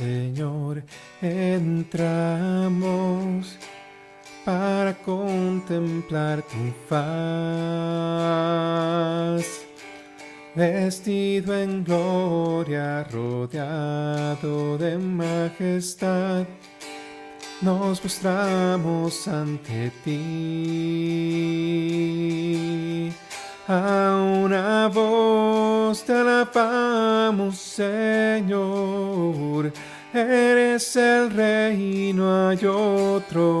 Señor, entramos para contemplar tu faz. Vestido en gloria, rodeado de majestad, nos postramos ante ti. A una voz te alabamos, Señor. Eres el rey, no hay otro.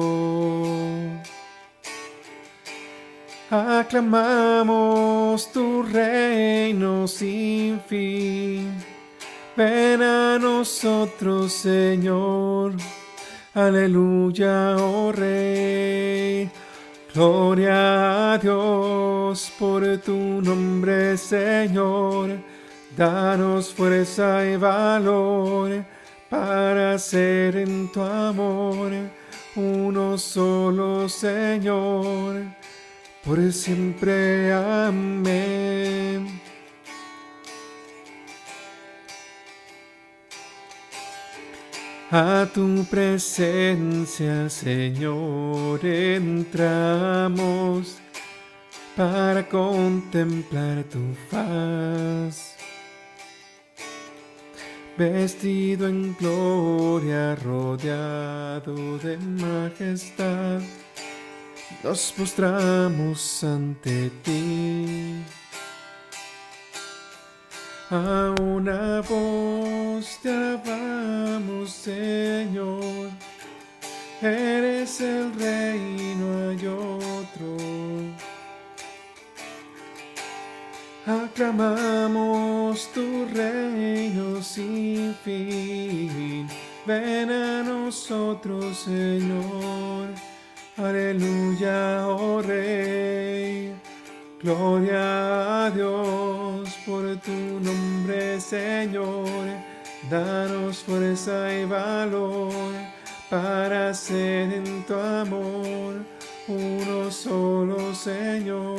Aclamamos tu reino sin fin. Ven a nosotros, Señor. Aleluya, oh Rey. Gloria a Dios por tu nombre, Señor. Danos fuerza y valor para ser en tu amor uno solo, Señor. Por siempre, amén. A tu presencia, Señor, entramos para contemplar tu faz. Vestido en gloria, rodeado de majestad, nos postramos ante ti a una voz te alabamos, Señor. Eres el rey, Aclamamos tu reino sin fin. Ven a nosotros, Señor. Aleluya, oh Rey. Gloria a Dios por tu nombre, Señor. Danos fuerza y valor para ser en tu amor uno solo, Señor.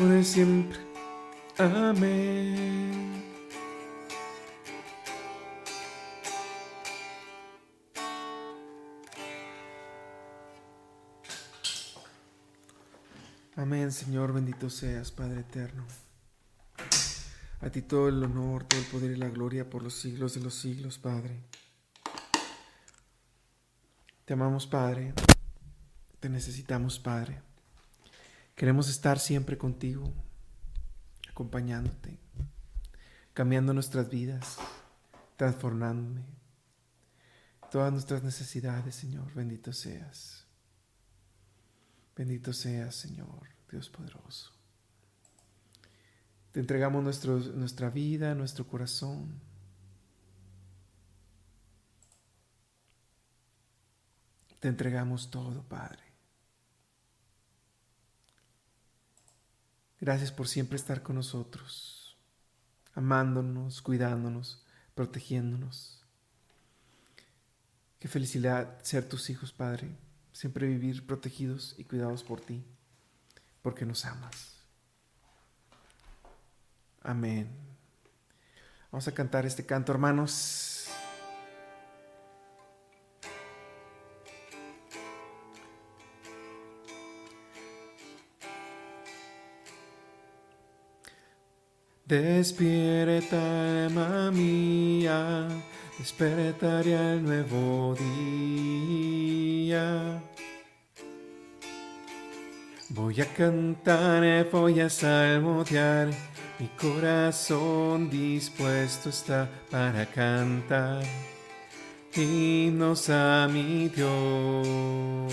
Por siempre, amén. Amén, Señor, bendito seas, Padre eterno. A ti todo el honor, todo el poder y la gloria por los siglos de los siglos, Padre. Te amamos, Padre. Te necesitamos, Padre. Queremos estar siempre contigo, acompañándote, cambiando nuestras vidas, transformándome. Todas nuestras necesidades, Señor, bendito seas. Bendito seas, Señor, Dios poderoso. Te entregamos nuestro, nuestra vida, nuestro corazón. Te entregamos todo, Padre. Gracias por siempre estar con nosotros, amándonos, cuidándonos, protegiéndonos. Qué felicidad ser tus hijos, Padre siempre vivir protegidos y cuidados por ti, porque nos amas. Amén. Vamos a cantar este canto, hermanos. Despierta, alma mía despertaría el nuevo día. Voy a cantar, voy a salmodiar, mi corazón dispuesto está para cantar himnos a mi Dios.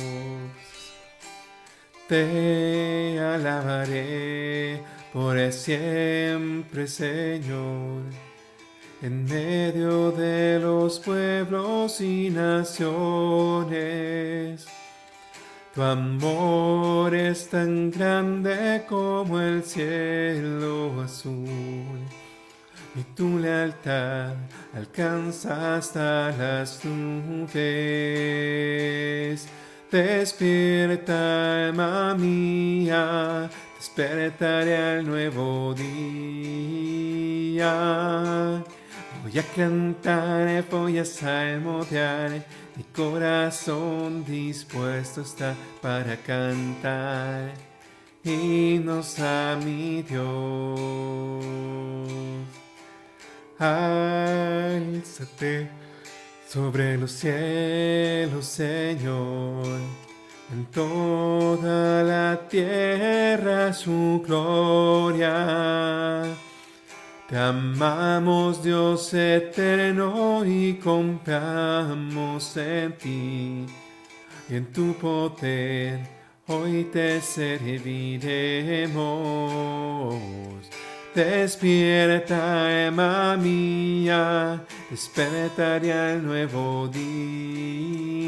Te alabaré por siempre, Señor en medio de los pueblos y naciones. Tu amor es tan grande como el cielo azul y tu lealtad alcanza hasta las nubes. Despierta, alma mía, despertaré al nuevo día. Voy a cantar, voy a salmodiar, mi corazón dispuesto está para cantar himnos a mi Dios. Álzate sobre los cielos, Señor, en toda la tierra su gloria. Te amamos, Dios eterno, y confiamos en ti y en tu poder. Hoy te serviremos Despierta, alma mía, despertaré al nuevo día.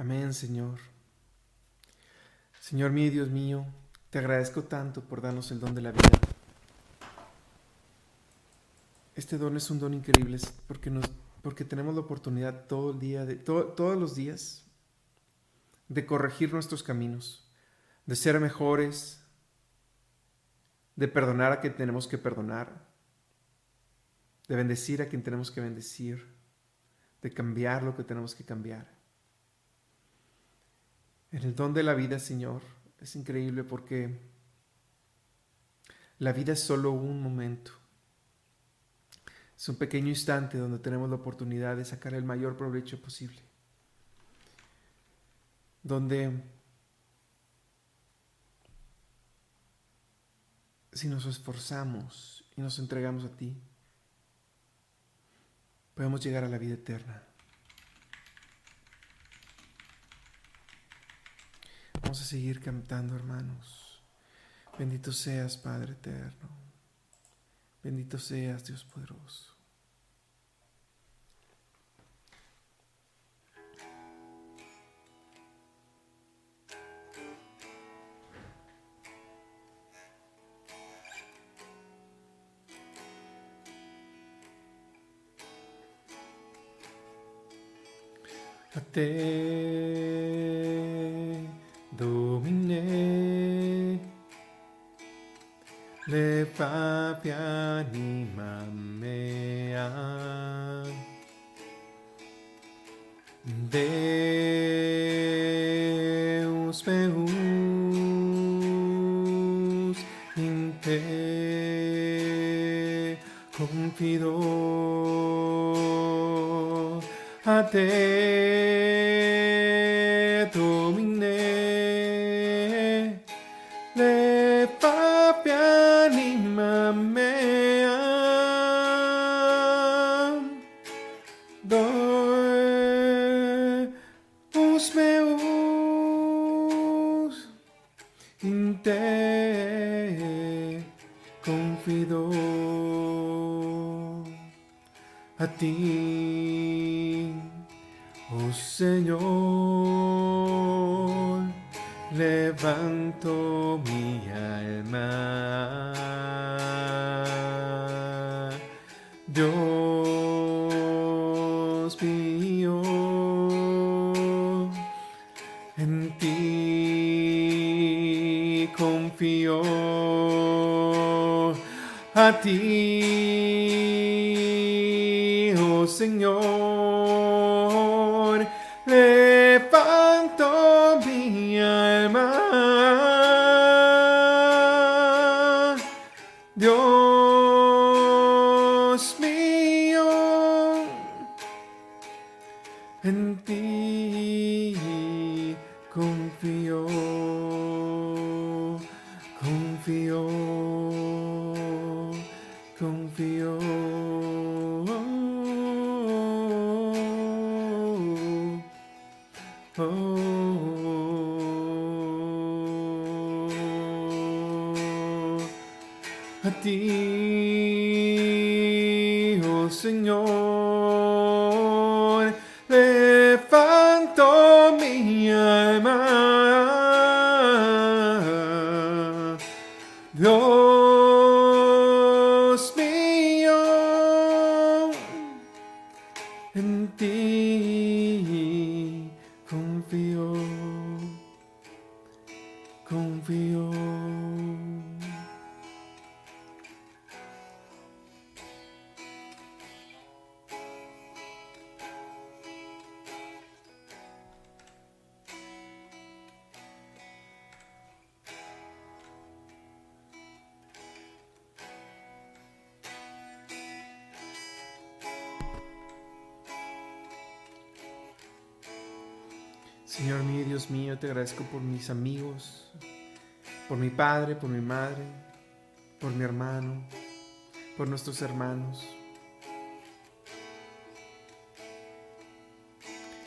Amén, Señor. Señor mío, Dios mío, te agradezco tanto por darnos el don de la vida. Este don es un don increíble porque, nos, porque tenemos la oportunidad todo el día, de, todos los días, de corregir nuestros caminos, de ser mejores, de perdonar a quien tenemos que perdonar, de bendecir a quien tenemos que bendecir, de cambiar lo que tenemos que cambiar. En el don de la vida, Señor, es increíble porque la vida es solo un momento. Es un pequeño instante donde tenemos la oportunidad de sacar el mayor provecho posible. Donde si nos esforzamos y nos entregamos a ti, podemos llegar a la vida eterna. Vamos a seguir cantando, hermanos. Bendito seas, Padre eterno. Bendito seas, Dios poderoso. Domine. Le papi anima mea. Deus meus in te confido. A te a ti, oh Señor, levanto ti, en ti confío, confío. Agradezco por mis amigos, por mi padre, por mi madre, por mi hermano, por nuestros hermanos,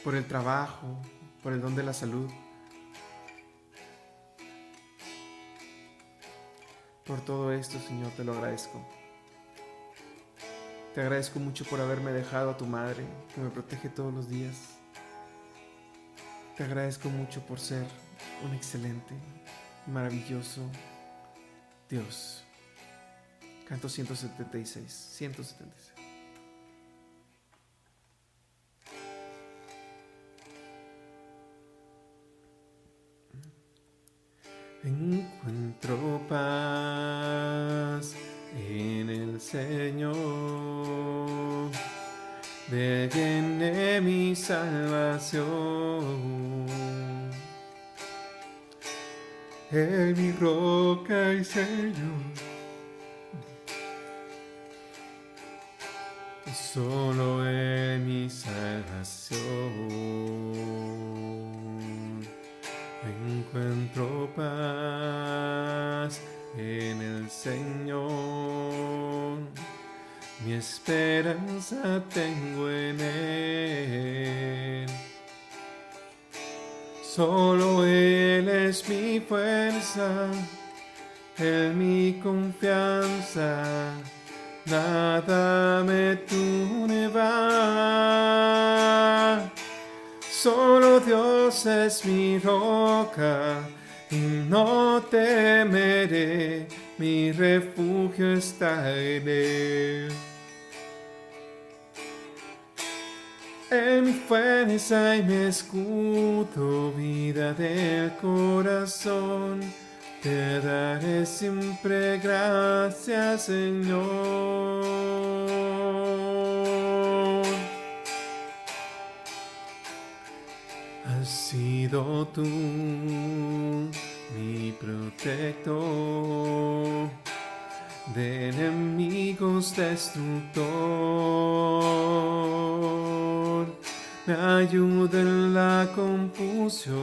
por el trabajo, por el don de la salud, por todo esto, Señor, te lo agradezco. Te agradezco mucho por haberme dejado a tu madre, que me protege todos los días. Te agradezco mucho por ser un excelente, maravilloso Dios. Canto 176, 176. Encuentro paz en el Señor, viene mi salvación. Él mi roca y Señor, solo en mi salvación. Encuentro paz en el Señor, mi esperanza tengo en Él. Solo Él es mi fuerza, Él mi confianza, nada me turba. Solo Dios es mi roca y no temeré, mi refugio está en Él. En mi fuerza y mi escudo, vida del corazón, te daré siempre gracias, Señor. Has sido tú mi protector. De enemigos destructor, me ayuda en la confusión,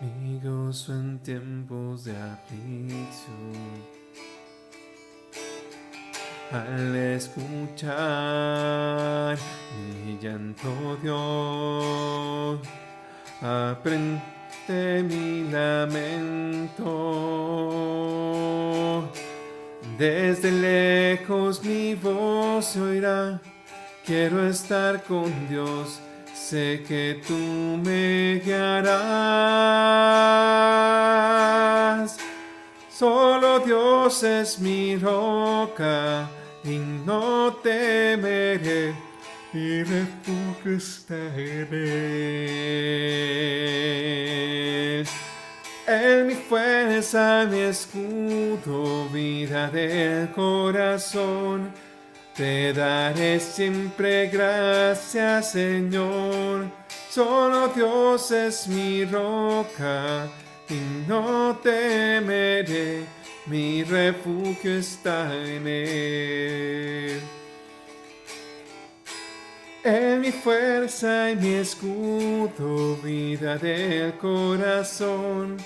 mi gozo en tiempos de aflicción. Al escuchar mi llanto, Dios, aprende mi lamento. Desde lejos mi voz quiero estar con Dios, sé que tú me guiarás. Solo Dios es mi roca y no temeré, mi refugio en él. Mi fuerza, mi escudo, vida del corazón. Te daré siempre gracias, Señor. Solo Dios es mi roca y no temeré. Mi refugio está en Él. En mi fuerza y mi escudo, vida del corazón,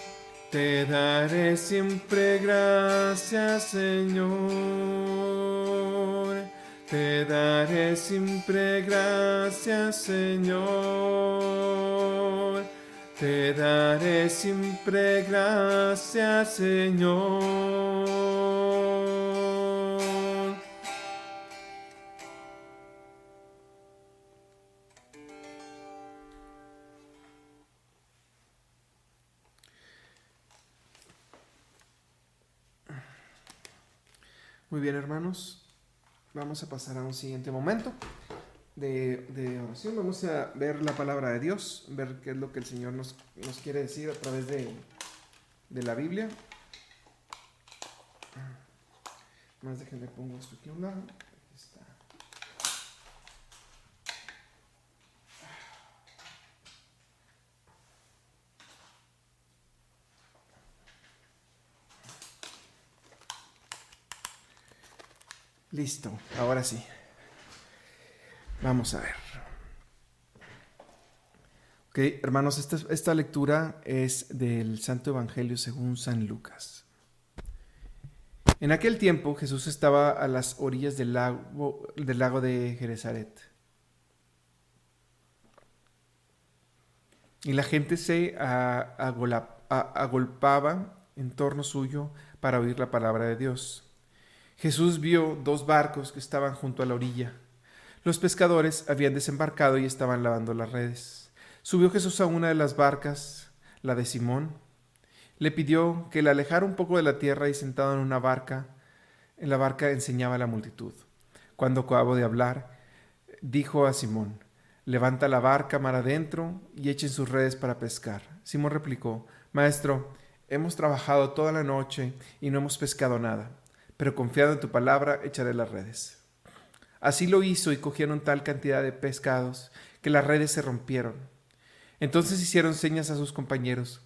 te daré siempre gracias, Señor. Te daré siempre gracias, Señor. Te daré siempre gracias, Señor. Muy bien, hermanos. Vamos a pasar a un siguiente momento de, oración. Vamos a ver la palabra de Dios, ver qué es lo que el Señor nos, quiere decir a través de, de la Biblia. Más déjenme pongo esto aquí a un lado. Listo, ahora sí. Vamos a ver. Ok, hermanos, esta, esta lectura es del Santo Evangelio según San Lucas. En aquel tiempo Jesús estaba a las orillas del lago, del lago de Genezaret. Y la gente se agolpaba en torno suyo para oír la palabra de Dios. Jesús vio dos barcos que estaban junto a la orilla. Los pescadores habían desembarcado y estaban lavando las redes. Subió Jesús a una de las barcas, la de Simón. Le pidió que la alejara un poco de la tierra y sentado en una barca, en la barca enseñaba a la multitud. Cuando acabó de hablar, dijo a Simón, levanta la barca mar adentro y echen sus redes para pescar. Simón replicó, Maestro, hemos trabajado toda la noche y no hemos pescado nada pero confiado en tu palabra echaré las redes. Así lo hizo y cogieron tal cantidad de pescados que las redes se rompieron. Entonces hicieron señas a sus compañeros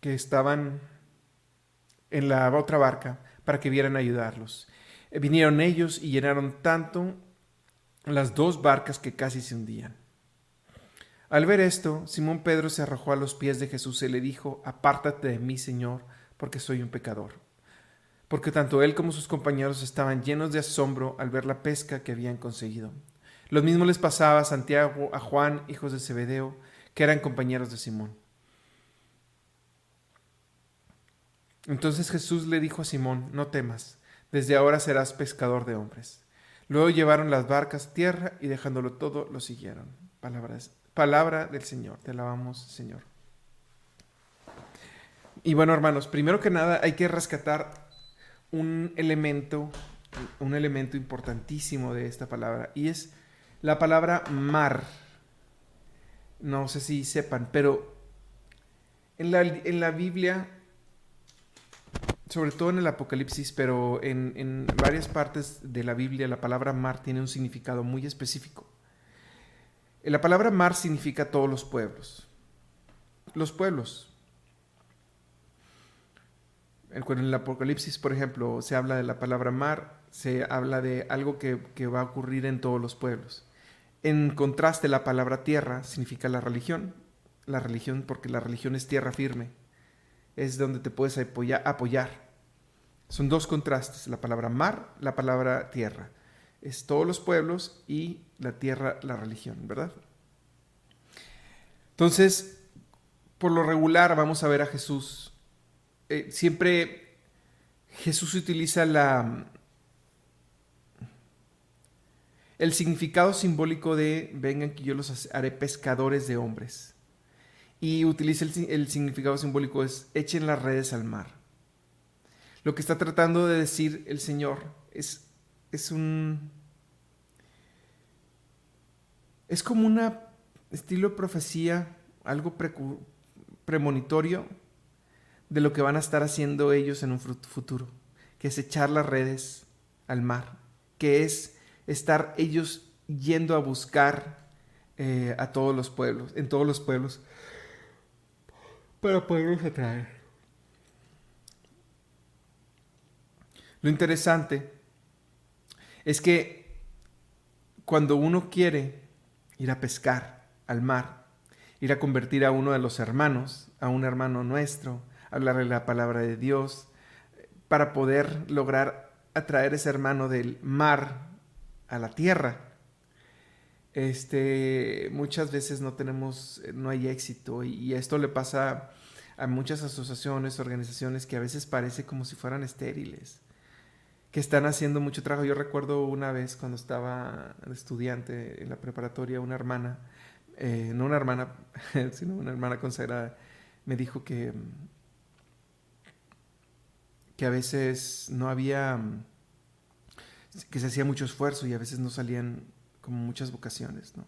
que estaban en la otra barca para que vieran ayudarlos. Eh, vinieron ellos y llenaron tanto las dos barcas que casi se hundían. Al ver esto, Simón Pedro se arrojó a los pies de Jesús y le dijo, Apártate de mí, Señor, porque soy un pecador. Porque tanto él como sus compañeros estaban llenos de asombro al ver la pesca que habían conseguido. Lo mismo les pasaba a Santiago, a Juan, hijos de Zebedeo, que eran compañeros de Simón. Entonces Jesús le dijo a Simón, no temas, desde ahora serás pescador de hombres. Luego llevaron las barcas tierra y dejándolo todo lo siguieron. Palabras, palabra del Señor. Te alabamos, Señor. Y bueno, hermanos, primero que nada hay que rescatar un elemento, un elemento importantísimo de esta palabra, y es la palabra mar. No sé si sepan, pero en la, en la Biblia, sobre todo en el Apocalipsis, pero en, en varias partes de la Biblia, la palabra mar tiene un significado muy específico. La palabra mar significa todos los pueblos. Los pueblos, en el Apocalipsis, por ejemplo, se habla de la palabra mar, se habla de algo que, va a ocurrir en todos los pueblos. En contraste, la palabra tierra significa la religión. La religión, porque la religión es tierra firme. Es donde te puedes apoyar. Son dos contrastes, la palabra mar, la palabra tierra. Es todos los pueblos y la tierra, la religión, ¿verdad? Entonces, por lo regular vamos a ver a Jesús eh, siempre Jesús utiliza la, el significado simbólico de vengan que yo los haré pescadores de hombres. Y utiliza el, significado simbólico es echen las redes al mar. Lo que está tratando de decir el Señor es, es un... es como una estilo de profecía, algo premonitorio de lo que van a estar haciendo ellos en un futuro, que es echar las redes al mar, que es estar ellos yendo a buscar eh, a todos los pueblos, en todos los pueblos, para poderlos atraer. Lo interesante es que cuando uno quiere ir a pescar al mar, ir a convertir a uno de los hermanos, a un hermano nuestro, hablarle la palabra de Dios, para poder lograr atraer ese hermano del mar a la tierra. Este, muchas veces no tenemos, no hay éxito y, esto le pasa a muchas asociaciones, organizaciones que a veces parece como si fueran estériles, que están haciendo mucho trabajo. Yo recuerdo una vez cuando estaba estudiante en la preparatoria, una hermana, eh, no una hermana, sino una hermana consagrada, me dijo que, que a veces no había que se hacía mucho esfuerzo y a veces no salían como muchas vocaciones, ¿no?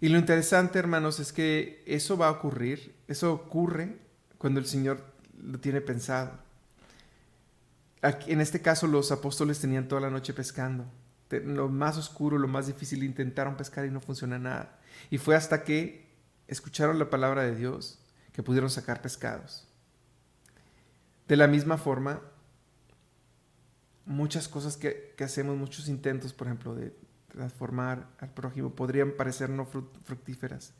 Y lo interesante, hermanos, es que eso va a ocurrir, eso ocurre cuando el Señor lo tiene pensado. En este caso, los apóstoles tenían toda la noche pescando. Lo más oscuro, lo más difícil, intentaron pescar y no funciona nada. Y fue hasta que escucharon la palabra de Dios que pudieron sacar pescados. De la misma forma, muchas cosas que, hacemos, muchos intentos, por ejemplo, de transformar al prójimo, podrían parecer no fructíferas,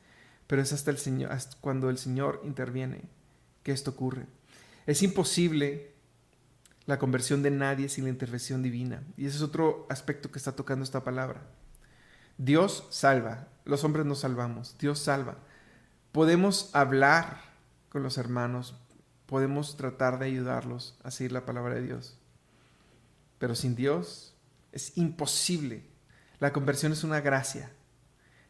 pero es hasta, el Señor, cuando el Señor interviene que esto ocurre. Es imposible la conversión de nadie sin la intervención divina. Y ese es otro aspecto que está tocando esta palabra. Dios salva, los hombres nos salvamos, Dios salva. Podemos hablar con los hermanos, podemos tratar de ayudarlos a seguir la palabra de Dios. Pero sin Dios es imposible. La conversión es una gracia.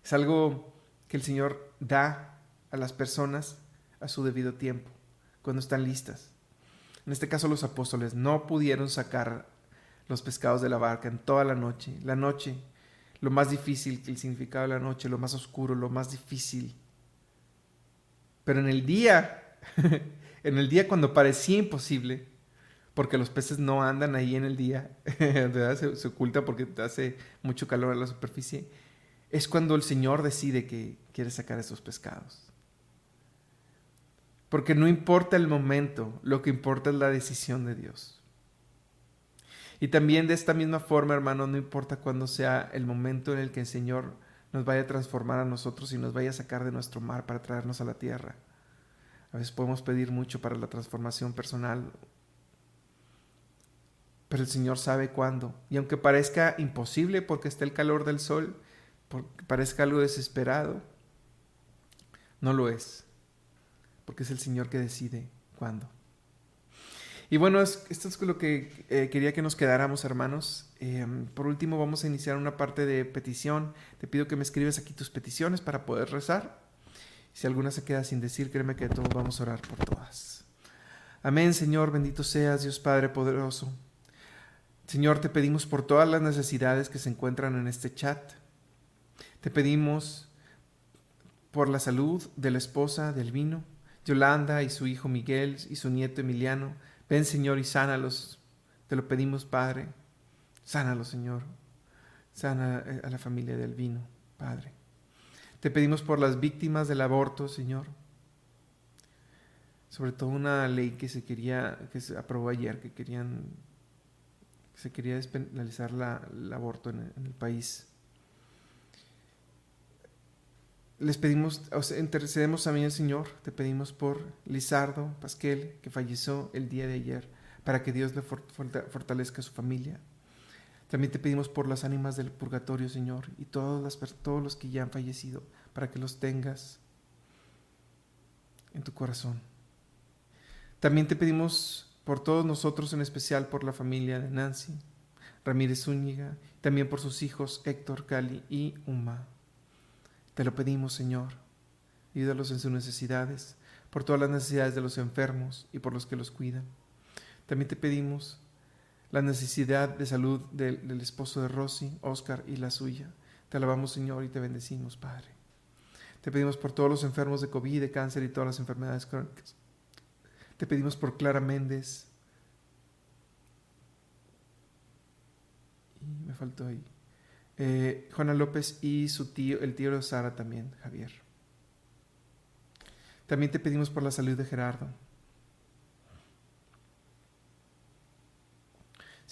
Es algo que el Señor da a las personas a su debido tiempo, cuando están listas. En este caso los apóstoles no pudieron sacar los pescados de la barca en toda la noche. La noche, lo más difícil, el significado de la noche, lo más oscuro, lo más difícil. Pero en el día, en el día cuando parecía imposible, porque los peces no andan ahí en el día, se, se, oculta porque hace mucho calor en la superficie, es cuando el Señor decide que quiere sacar esos pescados. Porque no importa el momento, lo que importa es la decisión de Dios. Y también de esta misma forma, hermano, no importa cuándo sea el momento en el que el Señor nos vaya a transformar a nosotros y nos vaya a sacar de nuestro mar para traernos a la tierra. A veces podemos pedir mucho para la transformación personal pero el Señor sabe cuándo. Y aunque parezca imposible porque está el calor del sol, porque parezca algo desesperado, no lo es, porque es el Señor que decide cuándo. Y bueno, esto es lo que eh, quería que nos quedáramos, hermanos. Em, por último, vamos a iniciar una parte de petición. Te pido que me escribas aquí tus peticiones para poder rezar. Si alguna se queda sin decir, créeme que todos vamos a orar por todas. Amén, Señor, bendito seas, Dios Padre poderoso. Señor, te pedimos por todas las necesidades que se encuentran en este chat. Te pedimos por la salud de la esposa del vino, Yolanda y su hijo Miguel y su nieto Emiliano. Ven, Señor, y sánalos. Te lo pedimos, Padre. Sánalos, Señor. Sana a la familia del vino, Padre. Te pedimos por las víctimas del aborto, Señor. Sobre todo una ley que se quería, que se aprobó ayer, que querían se quería despenalizar el aborto en, el país. Les pedimos, o sea, intercedemos también al Señor, te pedimos por Lizardo Pasquel, que falleció el día de ayer, para que Dios le fortalezca a su familia. También te pedimos por las ánimas del purgatorio, Señor, y todos, las, todos los que ya han fallecido, para que los tengas en tu corazón. También te pedimos por todos nosotros, en especial por la familia de Nancy Ramírez Zúñiga, también por sus hijos Héctor, Cali y Uma. Te lo pedimos, Señor. Ayúdalos en sus necesidades, por todas las necesidades de los enfermos y por los que los cuidan. También te pedimos la necesidad de salud del, esposo de Rosy, Oscar y la suya. Te alabamos, Señor, y te bendecimos, Padre. Te pedimos por todos los enfermos de COVID, de cáncer y todas las enfermedades crónicas. Te pedimos por Clara Méndez. Y me faltó ahí. Eh, Juana López y su tío, el tío de Sara también, Javier. También te pedimos por la salud de Gerardo.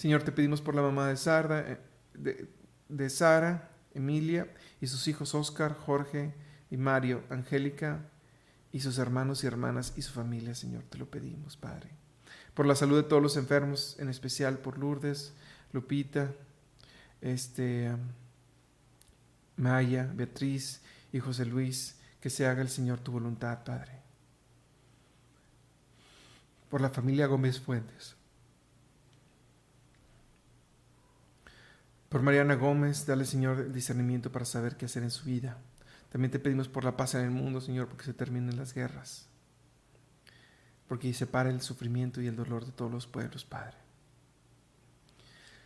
Señor, te pedimos por la mamá de, Sarda, eh, de, Sara, Emilia, y sus hijos Oscar, Jorge y Mario, Angélica, y sus hermanos y hermanas y su familia, Señor, te lo pedimos, Padre. Por la salud de todos los enfermos, en especial por Lourdes, Lupita, este, Maya, Beatriz y José Luis, que se haga el Señor tu voluntad, Padre. Por la familia Gómez Fuentes. Por Mariana Gómez, dale Señor el discernimiento para saber qué hacer en su vida. También te pedimos por la paz en el mundo, Señor, porque se terminen las guerras. Porque se pare el sufrimiento y el dolor de todos los pueblos, Padre.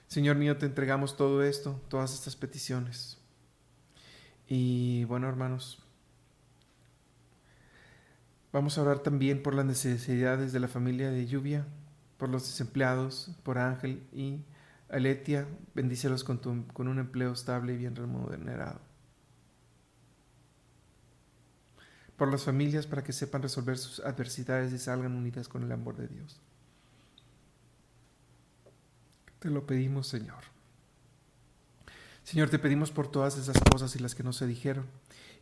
Señor mío, te entregamos todo esto, todas estas peticiones. Y bueno, hermanos, vamos a orar también por las necesidades de la familia de lluvia, por los desempleados, por Ángel y Aletia, bendícelos con, con un empleo estable y bien remunerado. Por las familias para que sepan resolver sus adversidades y salgan unidas con el amor de Dios. Te lo pedimos, Señor. Señor, te pedimos por todas esas cosas y las que no se dijeron.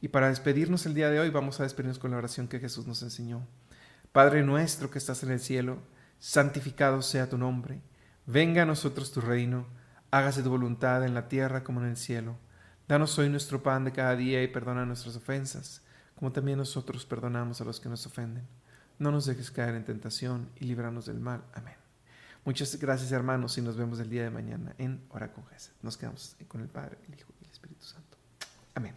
Y para despedirnos el día de hoy vamos a despedirnos con la oración que Jesús nos enseñó. Padre nuestro que estás en el cielo, santificado sea tu nombre Venga a nosotros tu reino, hágase tu voluntad en la tierra como en el cielo. Danos hoy nuestro pan de cada día y perdona nuestras ofensas, como también nosotros perdonamos a los que nos ofenden. No nos dejes caer en tentación y líbranos del mal. Amén. Muchas gracias hermanos y nos vemos el día de mañana en Hora con Nos quedamos con el Padre, el Hijo y el Espíritu Santo. Amén.